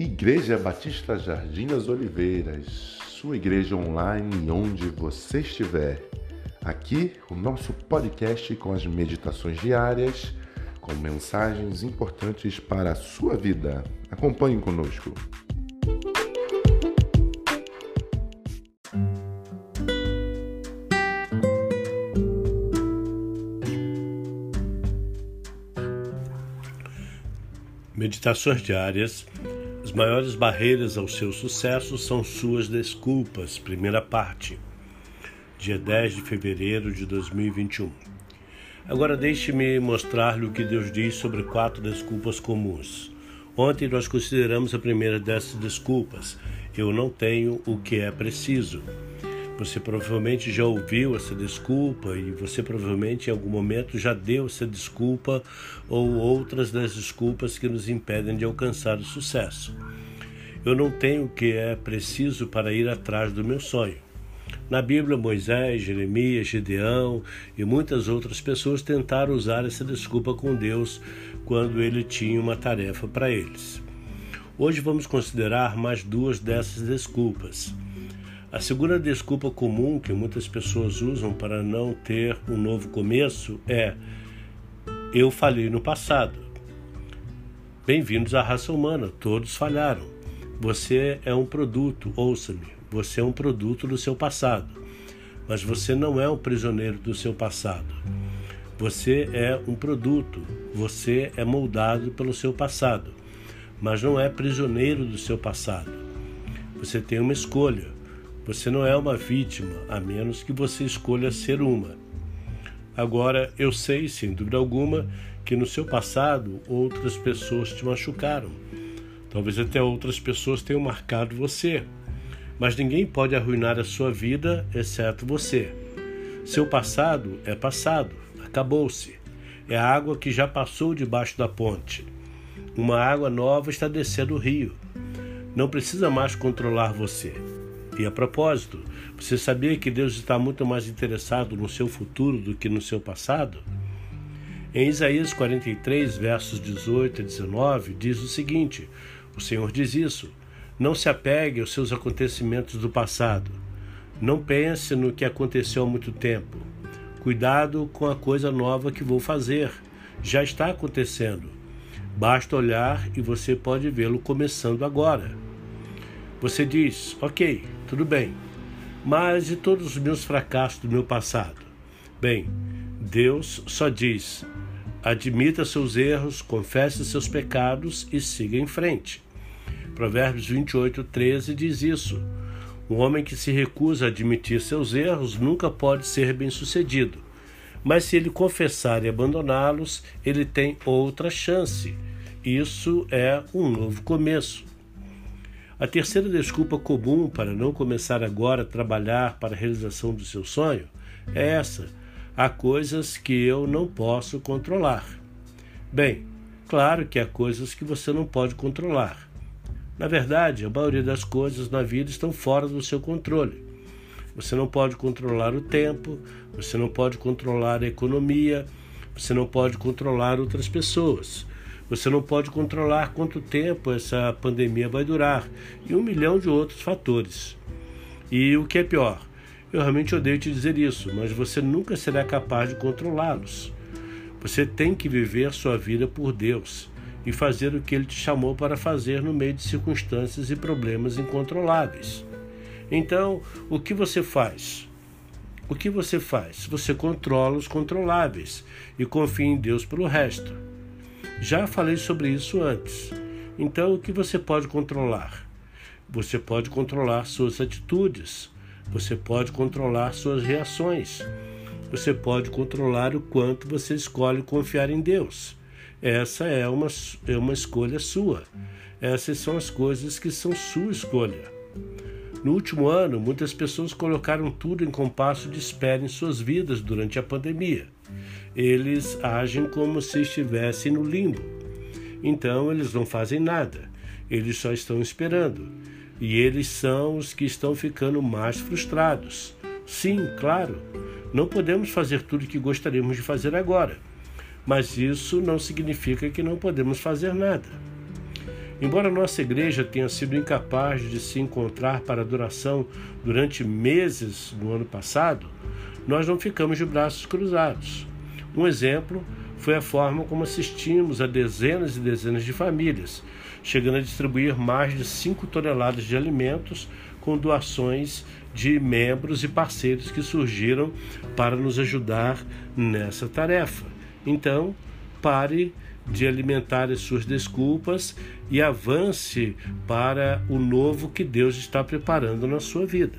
Igreja Batista Jardim das Oliveiras, sua igreja online onde você estiver. Aqui o nosso podcast com as meditações diárias, com mensagens importantes para a sua vida. Acompanhe conosco. Meditações diárias. As maiores barreiras ao seu sucesso são suas desculpas. Primeira parte. Dia 10 de fevereiro de 2021. Agora deixe-me mostrar-lhe o que Deus diz sobre quatro desculpas comuns. Ontem nós consideramos a primeira dessas desculpas. Eu não tenho o que é preciso. Você provavelmente já ouviu essa desculpa e você provavelmente em algum momento já deu essa desculpa ou outras das desculpas que nos impedem de alcançar o sucesso. Eu não tenho o que é preciso para ir atrás do meu sonho. Na Bíblia, Moisés, Jeremias, Gideão e muitas outras pessoas tentaram usar essa desculpa com Deus quando ele tinha uma tarefa para eles. Hoje vamos considerar mais duas dessas desculpas. A segunda desculpa comum que muitas pessoas usam para não ter um novo começo é: eu falhei no passado. Bem-vindos à raça humana, todos falharam. Você é um produto, ouça-me, você é um produto do seu passado. Mas você não é um prisioneiro do seu passado. Você é um produto, você é moldado pelo seu passado, mas não é prisioneiro do seu passado. Você tem uma escolha você não é uma vítima, a menos que você escolha ser uma. Agora, eu sei, sem dúvida alguma, que no seu passado outras pessoas te machucaram. Talvez até outras pessoas tenham marcado você. Mas ninguém pode arruinar a sua vida exceto você. Seu passado é passado, acabou-se. É a água que já passou debaixo da ponte. Uma água nova está descendo o rio. Não precisa mais controlar você. E a propósito, você sabia que Deus está muito mais interessado no seu futuro do que no seu passado? Em Isaías 43, versos 18 a 19, diz o seguinte: O Senhor diz isso. Não se apegue aos seus acontecimentos do passado. Não pense no que aconteceu há muito tempo. Cuidado com a coisa nova que vou fazer. Já está acontecendo. Basta olhar e você pode vê-lo começando agora. Você diz, ok, tudo bem, mas e todos os meus fracassos do meu passado? Bem, Deus só diz: admita seus erros, confesse seus pecados e siga em frente. Provérbios 28, 13 diz isso. Um homem que se recusa a admitir seus erros nunca pode ser bem-sucedido. Mas se ele confessar e abandoná-los, ele tem outra chance. Isso é um novo começo. A terceira desculpa comum para não começar agora a trabalhar para a realização do seu sonho é essa: há coisas que eu não posso controlar. Bem, claro que há coisas que você não pode controlar. Na verdade, a maioria das coisas na vida estão fora do seu controle. Você não pode controlar o tempo, você não pode controlar a economia, você não pode controlar outras pessoas. Você não pode controlar quanto tempo essa pandemia vai durar e um milhão de outros fatores. E o que é pior, eu realmente odeio te dizer isso, mas você nunca será capaz de controlá-los. Você tem que viver sua vida por Deus e fazer o que Ele te chamou para fazer no meio de circunstâncias e problemas incontroláveis. Então, o que você faz? O que você faz? Você controla os controláveis e confia em Deus pelo resto. Já falei sobre isso antes. Então, o que você pode controlar? Você pode controlar suas atitudes, você pode controlar suas reações, você pode controlar o quanto você escolhe confiar em Deus. Essa é uma, é uma escolha sua. Essas são as coisas que são sua escolha. No último ano, muitas pessoas colocaram tudo em compasso de espera em suas vidas durante a pandemia eles agem como se estivessem no limbo. Então eles não fazem nada, eles só estão esperando. E eles são os que estão ficando mais frustrados. Sim, claro, não podemos fazer tudo o que gostaríamos de fazer agora, mas isso não significa que não podemos fazer nada. Embora nossa igreja tenha sido incapaz de se encontrar para adoração durante meses no ano passado, nós não ficamos de braços cruzados. Um exemplo foi a forma como assistimos a dezenas e dezenas de famílias, chegando a distribuir mais de 5 toneladas de alimentos com doações de membros e parceiros que surgiram para nos ajudar nessa tarefa. Então, pare de alimentar as suas desculpas e avance para o novo que Deus está preparando na sua vida.